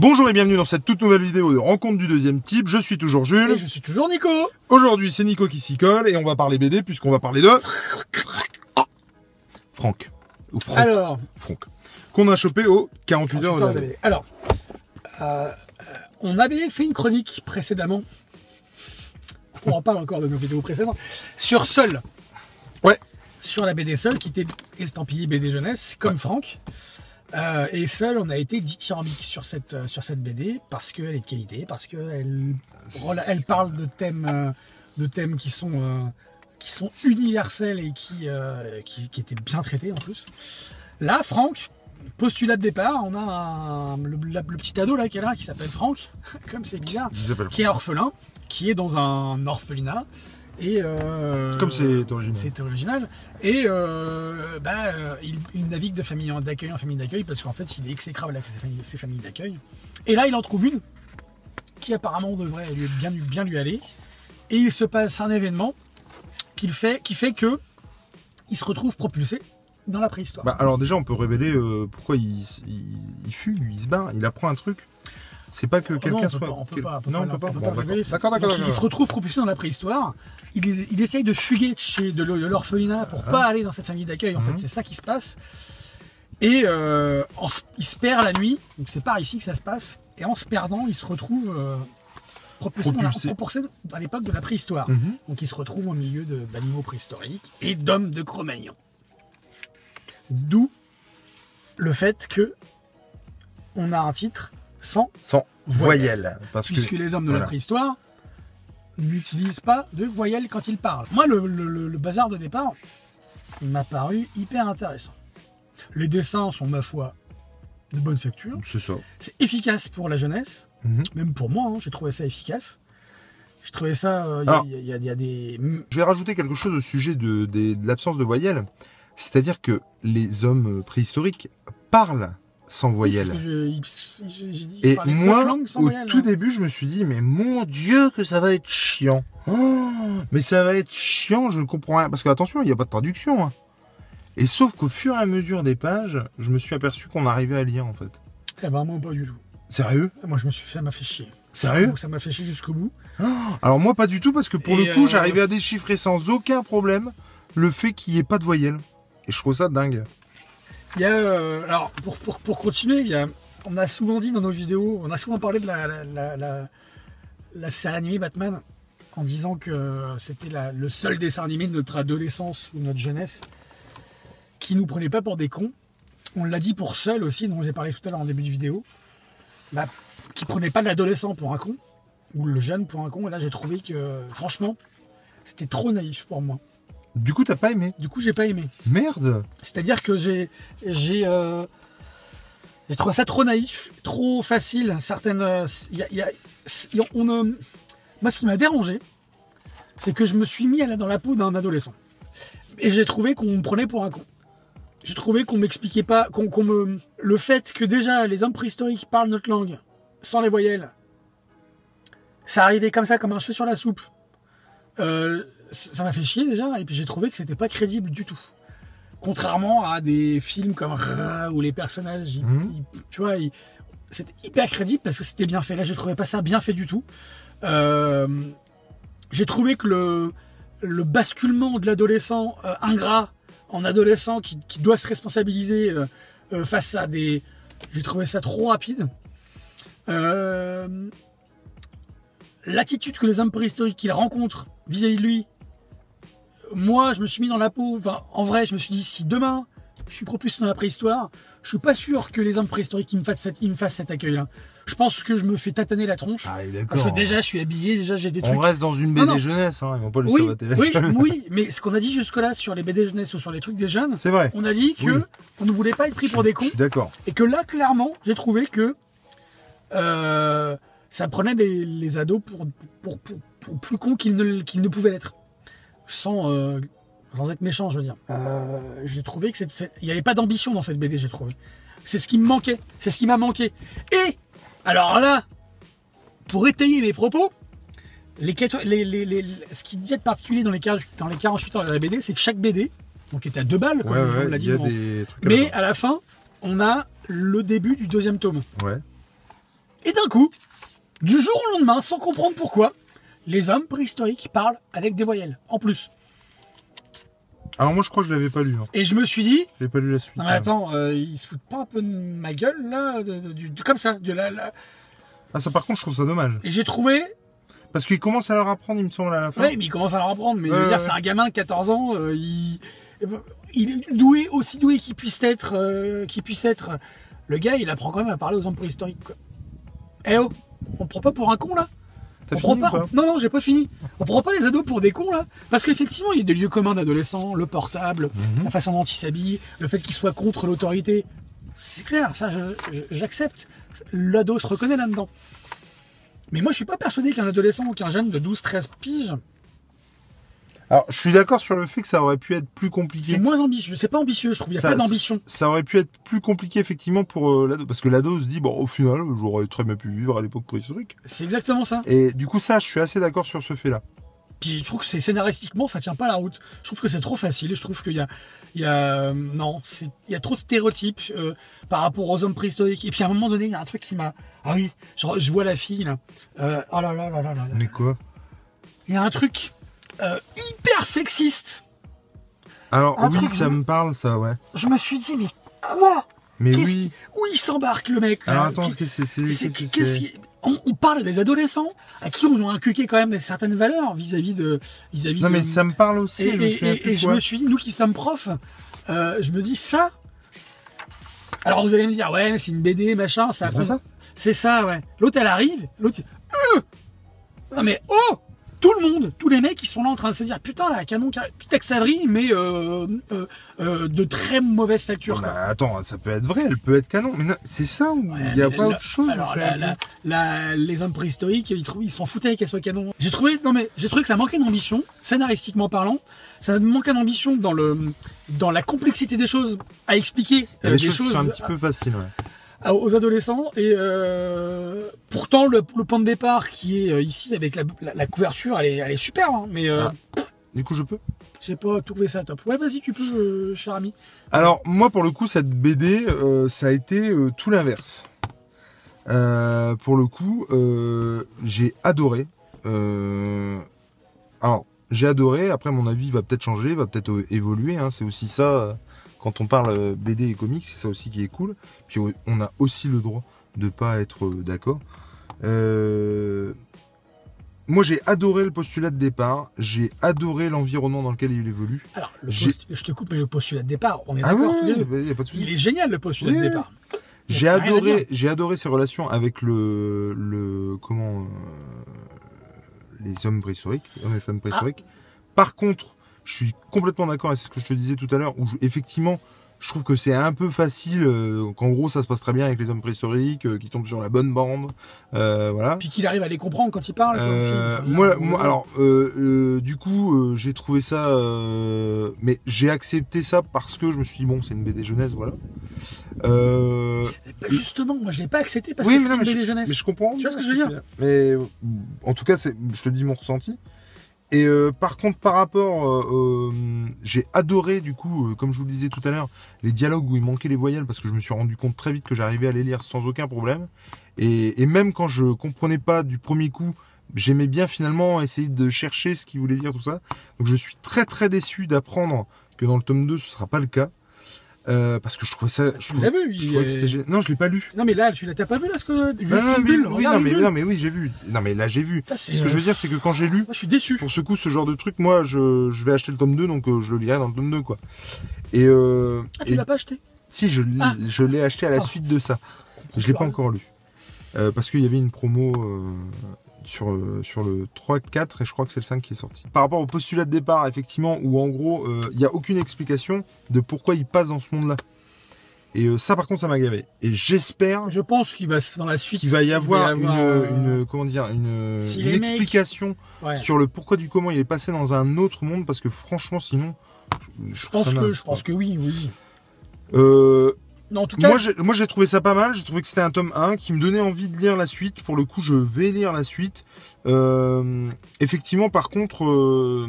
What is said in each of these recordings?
Bonjour et bienvenue dans cette toute nouvelle vidéo de rencontre du deuxième type. Je suis toujours Jules. Et je suis toujours Nico. Aujourd'hui, c'est Nico qui s'y colle et on va parler BD puisqu'on va parler de Franck ou Franck. Alors, Franck. Qu'on a chopé au 48 heures de BD. alors, euh, euh, on avait fait une chronique précédemment. On en parle encore de nos vidéos précédentes sur Seul, Ouais. sur la BD Seul qui était estampillée BD jeunesse comme Franck. Euh, et Seul, on a été dithyrambique sur cette euh, sur cette BD parce qu'elle est de qualité, parce qu'elle elle parle de thèmes euh, de thèmes qui sont euh, qui sont universels et qui, euh, qui qui étaient bien traités en plus. Là, Franck, postulat de départ, on a un- le, la- le petit ado là qui est là, qui s'appelle Franck, comme c'est bizarre, qui est orphelin, qui est dans un orphelinat. Et euh, Comme c'est original. C'est original. Et euh, bah, euh, il, il navigue de famille en- d'accueil en famille d'accueil parce qu'en fait, il est exécrable avec ses familles, d'accueil. Et là, il en trouve une qui apparemment devrait lui, bien, lui- bien lui aller. Et il se passe un événement qui, fait, qui fait que il se retrouve propulsé dans la préhistoire. Bah, alors déjà, on peut révéler euh, pourquoi il, il, il il se barre, il apprend un truc. C'est pas que Oh non, quelqu'un soit. pas, on peut pas, on peut non, pas, on peut pas. on peut Bon, pas d'accord. D'accord, il se retrouve propulsé dans la préhistoire. Il, essaye de fuguer de chez de l'o- de l'orphelinat pour Ah. pas aller dans cette famille d'accueil. En Mhm. fait, c'est ça qui se passe. Et euh, en il se perd la nuit. Donc c'est par ici que ça se passe. Et en se perdant, il se retrouve euh, propulsé, dans la- Propulsé. à l'époque de la préhistoire. Mhm. Donc il se retrouve au milieu de- d'animaux préhistoriques et d'hommes de Cro-Magnon. D'où le fait que on a un titre sans Sans Voyelle. voyelle. Parce puisque que, les hommes de voilà. la préhistoire n'utilisent pas de voyelles quand ils parlent. Moi, le, le- le- le bazar de départ m'a paru hyper intéressant. Les dessins sont, ma foi, de bonne facture. C'est ça. C'est efficace pour la jeunesse, Mhm. même pour moi, hein, j'ai trouvé ça efficace. J'ai trouvé ça. euh, Il y, a- y y des. Je vais rajouter quelque chose au sujet de, de l'absence de voyelle. C'est-à-dire que les hommes préhistoriques parlent sans voyelle. je- Et moi, au tout hein. début, je me suis dit, mais mon Dieu, que ça va être chiant. Oh, mais ça va être chiant, je ne comprends rien. Parce que attention, il n'y a pas de traduction. hein. Et sauf qu'au fur et à mesure des pages, je me suis aperçu qu'on arrivait à lire en fait. Eh ben, moi, pas du tout. Sérieux? Moi, je me suis fait, ça m'a fait chier. Sérieux? Ça m'a fait chier jusqu'au bout. Alors moi, pas du tout, parce que pour Et, le coup, euh, j'arrivais à déchiffrer sans aucun problème le fait qu'il n'y ait pas de voyelle. Et je trouve ça dingue. Euh, alors, pour, pour, pour continuer, on a souvent dit dans nos vidéos, on a souvent parlé de la, la, série animée Batman en disant que c'était la- le seul dessin animé de notre adolescence ou notre jeunesse qui nous prenait pas pour des cons. On l'a dit pour Seul aussi, dont j'ai parlé tout à l'heure en début de vidéo, bah, qui prenait pas l'adolescent pour un con ou le jeune pour un con. Et là, j'ai trouvé que, franchement, c'était trop naïf pour moi. Du coup, t'as pas aimé Du coup, j'ai pas aimé. Merde C'est-à-dire que j'ai j'ai euh, j'ai trouvé ça trop naïf, trop facile. Certaines, il y a- il y a- il y a- on, euh, moi, ce qui m'a dérangé, c'est que je me suis mis à la- dans la peau d'un adolescent et j'ai trouvé qu'on me prenait pour un con. J'ai trouvé qu'on m'expliquait pas, qu'on qu'on me le fait que déjà les hommes préhistoriques parlent notre langue sans les voyelles. Ça arrivait comme ça, comme un cheveu sur la soupe. Euh, ça m'a fait chier déjà, et puis j'ai trouvé que c'était pas crédible du tout. Contrairement à des films comme où les personnages, ils- Mhm. ils- tu vois, c'était hyper crédible parce que c'était bien fait. Là, je trouvais pas ça bien fait du tout. Euh, j'ai trouvé que le, le basculement de l'adolescent euh, ingrat en adolescent qui, qui doit se responsabiliser euh, face à des. J'ai trouvé ça trop rapide. L'attitude que les hommes préhistoriques qu'il rencontre vis-à-vis de lui, moi, je me suis mis dans la peau. Enfin, en vrai, je me suis dit, si demain je suis propulsé dans la préhistoire, je suis pas sûr que les hommes préhistoriques ils me fassent, cet- ils me fassent cet accueil-là. Je pense que je me fais tataner la tronche. Ah, parce que déjà, je suis habillé, déjà, j'ai des On trucs. reste dans une BD non. jeunesse, hein. ils vont pas lui Oui, la oui, oui, mais ce qu'on a dit jusque-là sur les BD jeunesse ou sur les trucs des jeunes, C'est vrai. on a dit que Oui. on ne voulait pas être pris pour des cons. d'accord. Et que là, clairement, j'ai trouvé que euh, ça prenait les, les ados pour, pour, pour, pour plus cons qu'ils ne, qu'ils ne pouvaient l'être. Sans, euh, sans être méchant, je veux dire. Euh, j'ai trouvé que il n'y avait pas d'ambition dans cette BD, j'ai trouvé. C'est ce qui me manquait. C'est ce qui m'a manqué. Et, alors là, pour étayer mes propos, les, quatre- les, les, les- ce qu'il y a de particulier dans les, 40 dans les 48 heures de la BD, c'est que chaque BD, donc était à deux balles, comme Ouais, je ouais, dit à mais à la fin, on a le début du deuxième tome. Ouais. Et d'un coup, du jour au lendemain, sans comprendre pourquoi, les hommes préhistoriques parlent avec des voyelles, en plus. Alors moi je crois que je l'avais pas lu. Hein. Et je me suis dit, J'avais pas lu la suite. non mais attends, euh, ils se foutent pas un peu de ma gueule, là, de- de- du- de- comme ça, de la, la- Ah ça par contre je trouve ça dommage. Et j'ai trouvé, Parce qu'il commence à leur apprendre il me semble à la fin. ouais, mais il commence à leur apprendre, mais je veux Ouais, dire, ouais. c'est un gamin de 14 ans, euh, il, il est doué, aussi doué qu'il puisse être, euh, qu'il puisse être. Le gars, il apprend quand même à parler aux hommes préhistoriques, quoi. Eh oh, on prend pas pour un con, là? On fini prend pas. Non, non, j'ai pas fini. On prend pas les ados pour des cons là, parce qu'effectivement, il y a des lieux communs d'adolescents, le portable, Mhm. la façon dont ils s'habillent, le fait qu'ils soient contre l'autorité. C'est clair, ça, j'accepte. L'ado se reconnaît là-dedans. Mais moi, je suis pas persuadé qu'un adolescent ou qu'un jeune de 12-13 piges, Alors je suis d'accord sur le fait que ça aurait pu être plus compliqué. c'est moins ambitieux. C'est pas ambitieux, je trouve. Il y a Ça- pas d'ambition. Ça aurait pu être plus compliqué effectivement pour euh, l'ado. Parce que l'ado se dit bon au final j'aurais très bien pu vivre à l'époque préhistorique. C'est exactement ça. Et du coup ça je suis assez d'accord sur ce fait là. Puis je trouve que c'est scénaristiquement, ça tient pas la route. Je trouve que c'est trop facile. Je trouve qu'il y a, il y a, euh, non, c'est, il y a trop de stéréotypes euh, par rapport aux hommes préhistoriques. Et puis à un moment donné, il y a un truc qui m'a, ah oui, je, je vois la fille là. Euh, oh là là là là là. là. Mais quoi? Il y a un truc euh, sexiste. Alors Un oui truc ça me parle ça ouais. Je me suis dit mais quoi? Mais Qu'est-ce oui. Où il s'embarque le mec? Alors attends Qui- qu'est-ce que c'est on, on parle des adolescents à qui on a inculqué quand même des certaines valeurs vis-à-vis de vis-à-vis Non de- mais ça me parle aussi. Et, je me et- souviens et- plus et je quoi. me suis dit, nous qui sommes profs, euh, je me dis ça. Alors vous allez me dire, ouais, mais c'est une BD, machin, ça. C'est ça? C'est ça, ouais. L'autre, elle arrive, l'autre, Euh non mais oh, tout le monde, tous les mecs, ils sont là en train de se dire, putain, là, canon, Pitaxabri, mais euh, euh, euh, de très mauvaise facture. Attends, ça peut être vrai, elle peut être canon. Mais c'est ça ou Ouais, il n'y a pas la- autre chose Alors, la- la- la- les hommes préhistoriques, ils trouvent- ils s'en foutaient qu'elle soit canon. J'ai trouvé, non mais j'ai trouvé que ça manquait d'ambition, scénaristiquement parlant. Ça manquait d'ambition dans le, dans la complexité des choses à expliquer. A euh, des choses, qui sont un petit peu faciles. Ouais. Aux adolescents et euh, pourtant le, le point de départ qui est euh, ici avec la, la- la couverture, elle est, elle est hein, mais euh, Ah. Du coup, je peux? j'ai pas trouvé ça top. Ouais, vas-y, tu peux, euh, cher ami. Alors, moi, pour le coup, cette BD, ça a été tout l'inverse. Pour le coup, j'ai adoré. Alors, j'ai adoré. Après, mon avis va peut-être changer, va peut-être évoluer. hein. C'est aussi ça, quand on parle euh, BD et comics, c'est ça aussi qui est cool. Puis, on a aussi le droit de pas être euh, d'accord. Euh, moi, j'ai adoré le postulat de départ. J'ai adoré l'environnement dans lequel il évolue. Alors, le J'ai- post- je te coupe, mais le postulat de départ, on est Ah d'accord ouais, deux. il est génial le postulat de départ. J'ai adoré, j'ai adoré ses relations avec le, le comment, euh, les hommes préhistoriques, hommes et femmes préhistoriques. Par contre, je suis complètement d'accord avec ce que je te disais tout à l'heure, où je- effectivement, je trouve que c'est un peu facile, euh, qu'en gros, ça se passe très bien avec les hommes préhistoriques, euh, qui tombent sur la bonne bande, euh, voilà. Puis qu'il arrive à les comprendre quand il parle. quoi, Euh, moi, moi, alors, du coup, j'ai trouvé ça, mais j'ai accepté ça parce que je me suis dit bon, c'est une BD jeunesse, voilà. Bah, justement, moi je l'ai pas accepté parce Oui, que c'est une mais BD jeunesse. mais je comprends. Tu vois ce que je veux dire? Mais en tout cas, c'est, je te dis mon ressenti. Et euh, par contre, par rapport, euh, euh, j'ai adoré du coup, euh, comme je vous le disais tout à l'heure, les dialogues où il manquait les voyelles parce que je me suis rendu compte très vite que j'arrivais à les lire sans aucun problème. Et, même quand je comprenais pas du premier coup, j'aimais bien finalement essayer de chercher ce qu'il voulait dire tout ça. Donc je suis très très déçu d'apprendre que dans le tome 2 ce sera pas le cas. Euh, parce que je trouvais ça. Je Tu trouvais, l'as vu je que c'était Non, je l'ai pas lu. Non mais là, tu l'as t'as pas vu là ce que juste Non, non, une mais- bulle. oui, non, mais, non, mais oui, j'ai vu. Non, mais là, j'ai vu. Ça, Ce que je euh, veux dire, c'est que quand j'ai lu, Moi, je suis déçu. pour ce coup, ce genre de truc, moi, je, je vais acheter le tome 2, donc euh, je le lirai dans le tome 2, quoi. Et, euh, Ah, tu et l'as pas acheté? Si, je, l'ai- Ah. je l'ai acheté à la Ah. suite de ça. Je l'ai pas encore lu. Euh, parce qu'il y avait une promo euh, sur, euh, sur le 3, 4, et je crois que c'est le 5 qui est sorti. Par rapport au postulat de départ, effectivement, où en gros, euh, il n'y a aucune explication de pourquoi il passe dans ce monde-là. Et euh, ça, par contre, ça m'a gavé. Et j'espère Je pense qu'il va se dans la suite. qu'il va y avoir, il va y avoir, une, euh, une- comment dire une, si une les mecs- explication ouais. sur le pourquoi du comment il est passé dans un autre monde parce que franchement sinon je, Je pense que je pense que oui, oui. Euh, en tout cas, moi j'ai moi j'ai trouvé ça pas mal j'ai trouvé que c'était un tome 1 qui me donnait envie de lire la suite pour le coup je vais lire la suite Euh, effectivement par contre euh,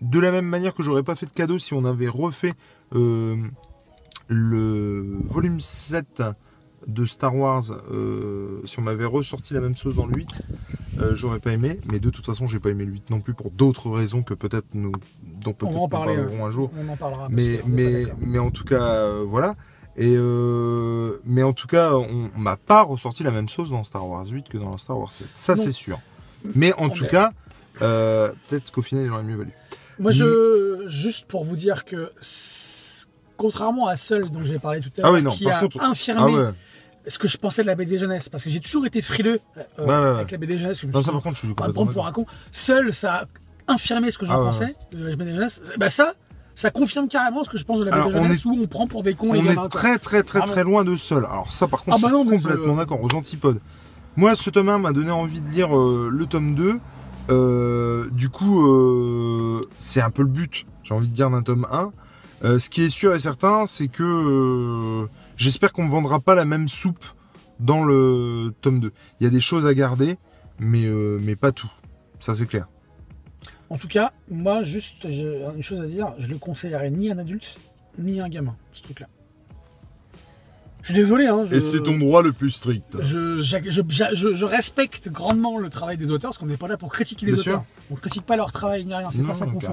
de la même manière que j'aurais pas fait de cadeau si on avait refait euh, le volume 7 de Star Wars, si on m'avait ressorti la même chose dans le 8, euh, j'aurais pas aimé. Mais de toute façon, j'ai pas aimé le 8 non plus pour d'autres raisons que peut-être nous, dont peut-être va en nous parlerons un jour. On en parlera. Mais, mais, mais en tout cas, voilà. Et euh, mais en tout cas, on, on m'a pas ressorti la même chose dans Star Wars 8 que dans Star Wars 7. Ça, c'est sûr. Mais en tout cas, euh, peut-être qu'au final, il aurait mieux valu. Moi, je, juste pour vous dire que, contrairement à Seul, dont j'ai parlé tout à Ah l'heure, oui, non, qui a contre- infirmé Ah ouais. ce que je pensais de la BD jeunesse, parce que j'ai toujours été frileux euh, Ouais, avec la BD jeunesse, que je Non, ça, par contre, je suis on va me complètement prendre pour un con. Seul, ça a infirmé ce que j'en Ah ouais, pensais de la BD jeunesse. Bah ça, ça confirme carrément ce que je pense de la Alors, on jeunesse, est- où on prend pour des cons les On gamins. est très très très Vraiment. très loin de seul. Alors ça par contre Ah bah je suis complètement d'accord, aux antipodes. Moi ce tome 1 m'a donné envie de lire euh, le tome 2. Euh, du coup euh, c'est un peu le but, j'ai envie de dire d'un tome 1. Euh, ce qui est sûr et certain c'est que j'espère qu'on ne vendra pas la même soupe dans le tome 2. Il y a des choses à garder mais, mais pas tout. Ça c'est clair. En tout cas, moi, juste, j'ai une chose à dire, je le conseillerais ni à un adulte, ni à un gamin, ce truc-là. Je suis désolé, hein. Je... droit le plus strict. Je, respecte grandement le travail des auteurs, parce qu'on n'est pas là pour critiquer les Bien auteurs. sûr. On ne critique pas leur travail ni rien, c'est pas ça qu'on fait.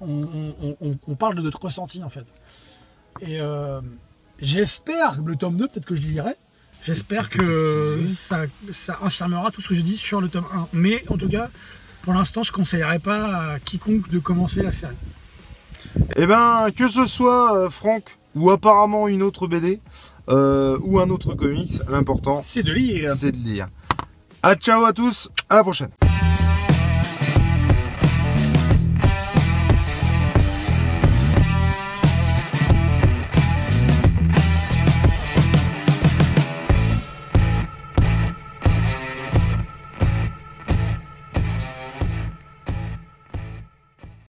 On, on- on- on- on parle de notre ressenti en fait. Et euh, j'espère, le tome 2, peut-être que je le lirai, j'espère que ça, ça infirmera tout ce que j'ai dit sur le tome 1. Mais en tout cas, pour l'instant, je ne conseillerais pas à quiconque de commencer la série. Eh ben, que ce soit euh, Franck ou apparemment une autre BD euh, ou un autre comics, l'important C'est de lire. c'est de lire. À ciao à tous, à la prochaine.